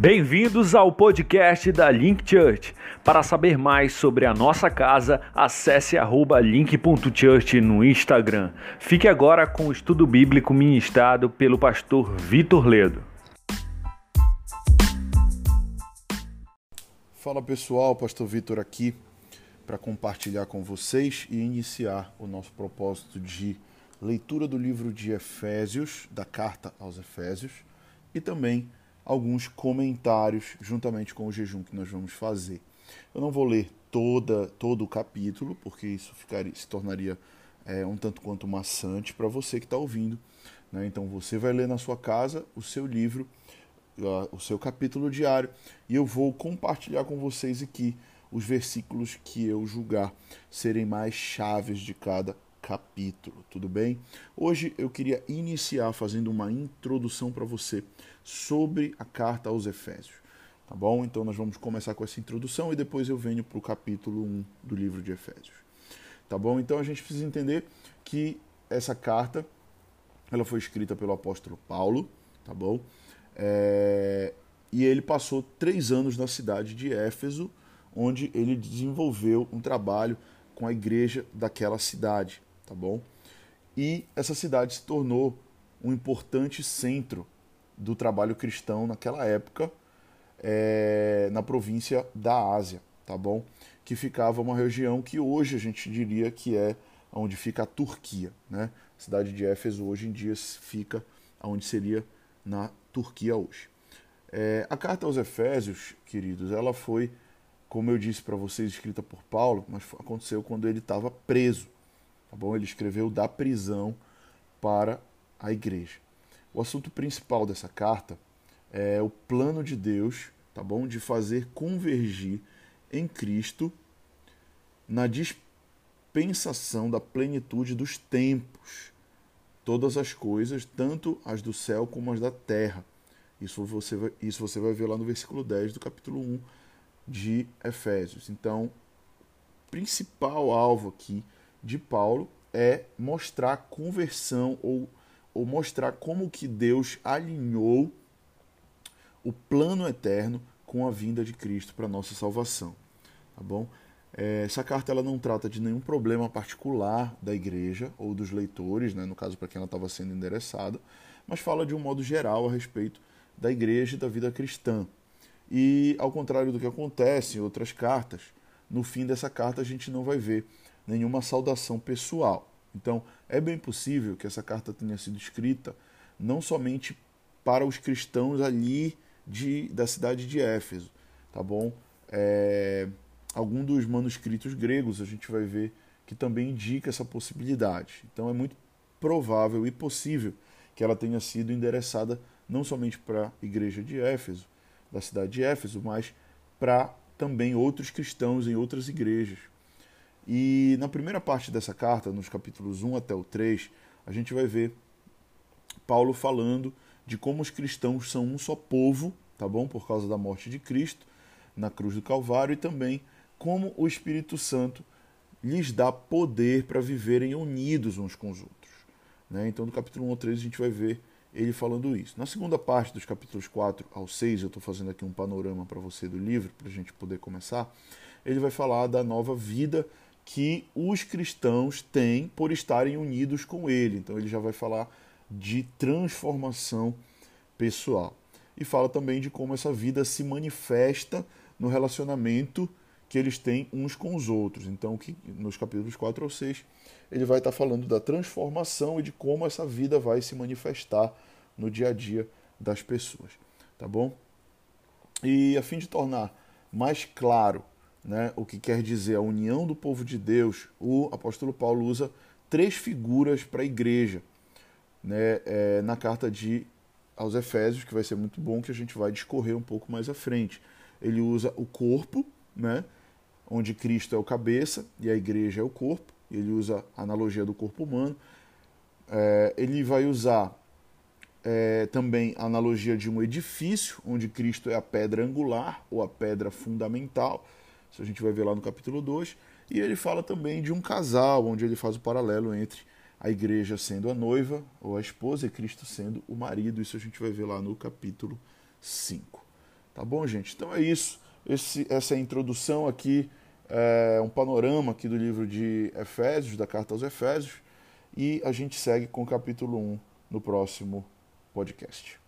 Bem-vindos ao podcast da Link Church. Para saber mais sobre a nossa casa, acesse link.church no Instagram. Fique agora com o estudo bíblico ministrado pelo pastor Vitor Ledo. Fala pessoal, pastor Vitor aqui para compartilhar com vocês e iniciar o nosso propósito de leitura do livro de Efésios, da carta aos Efésios, e também alguns comentários juntamente com o jejum que nós vamos fazer. Eu não vou ler toda, todo o capítulo, porque isso ficaria, se tornaria é, um tanto quanto maçante para você que está ouvindo. Né? Então você vai ler na sua casa o seu livro, o seu capítulo diário, e eu vou compartilhar com vocês aqui os versículos que eu julgar serem mais chaves de cada capítulo, tudo bem? Hoje eu queria iniciar fazendo uma introdução para você sobre a carta aos Efésios, tá bom? Então nós vamos começar com essa introdução e depois eu venho para o capítulo 1 do livro de Efésios, tá bom? Então a gente precisa entender que essa carta ela foi escrita pelo apóstolo Paulo, tá bom? É... E ele passou três anos na cidade de Éfeso, onde ele desenvolveu um trabalho com a igreja daquela cidade tá bom? E essa cidade se tornou um importante centro do trabalho cristão naquela época, é, na província da Ásia, tá bom? Que ficava uma região que hoje a gente diria que é onde fica a Turquia, né? A cidade de Éfeso hoje em dia fica onde seria na Turquia hoje. É, a carta aos Efésios, queridos, ela foi, como eu disse para vocês, escrita por Paulo, mas aconteceu quando ele estava preso. Tá bom? Ele escreveu da prisão para a igreja. O assunto principal dessa carta é o plano de Deus, tá bom? De fazer convergir em Cristo na dispensação da plenitude dos tempos todas as coisas, tanto as do céu como as da terra. Isso você vai, isso você vai ver lá no versículo 10 do capítulo 1 de Efésios. Então, principal alvo aqui de Paulo é mostrar conversão ou, ou mostrar como que Deus alinhou o plano eterno com a vinda de Cristo para nossa salvação, tá bom? É, essa carta ela não trata de nenhum problema particular da igreja ou dos leitores, né, no caso para quem ela estava sendo endereçada, mas fala de um modo geral a respeito da igreja e da vida cristã. E ao contrário do que acontece em outras cartas, no fim dessa carta a gente não vai ver nenhuma saudação pessoal. Então, é bem possível que essa carta tenha sido escrita não somente para os cristãos ali de, da cidade de Éfeso, tá bom? É, algum dos manuscritos gregos a gente vai ver que também indica essa possibilidade. Então, é muito provável e possível que ela tenha sido endereçada não somente para a igreja de Éfeso, da cidade de Éfeso, mas para também outros cristãos em outras igrejas. E na primeira parte dessa carta, nos capítulos 1 até o 3, a gente vai ver Paulo falando de como os cristãos são um só povo, tá bom? Por causa da morte de Cristo na cruz do Calvário e também como o Espírito Santo lhes dá poder para viverem unidos uns com os outros. Né? Então, do capítulo 1 ao 3, a gente vai ver ele falando isso. Na segunda parte dos capítulos 4 ao 6, eu estou fazendo aqui um panorama para você do livro, para a gente poder começar. Ele vai falar da nova vida que os cristãos têm por estarem unidos com ele. Então ele já vai falar de transformação pessoal. E fala também de como essa vida se manifesta no relacionamento que eles têm uns com os outros. Então, que nos capítulos 4 ou 6, ele vai estar falando da transformação e de como essa vida vai se manifestar no dia a dia das pessoas, tá bom? E a fim de tornar mais claro né, o que quer dizer a união do povo de Deus, o apóstolo Paulo usa três figuras para a igreja né, é, na carta de aos Efésios, que vai ser muito bom, que a gente vai discorrer um pouco mais à frente. Ele usa o corpo, né, onde Cristo é o cabeça e a igreja é o corpo. Ele usa a analogia do corpo humano. É, ele vai usar é, também a analogia de um edifício, onde Cristo é a pedra angular ou a pedra fundamental isso a gente vai ver lá no capítulo 2. E ele fala também de um casal, onde ele faz o paralelo entre a igreja sendo a noiva ou a esposa e Cristo sendo o marido. Isso a gente vai ver lá no capítulo 5. Tá bom, gente? Então é isso. Esse, essa é introdução aqui é um panorama aqui do livro de Efésios, da carta aos Efésios. E a gente segue com o capítulo 1 um no próximo podcast.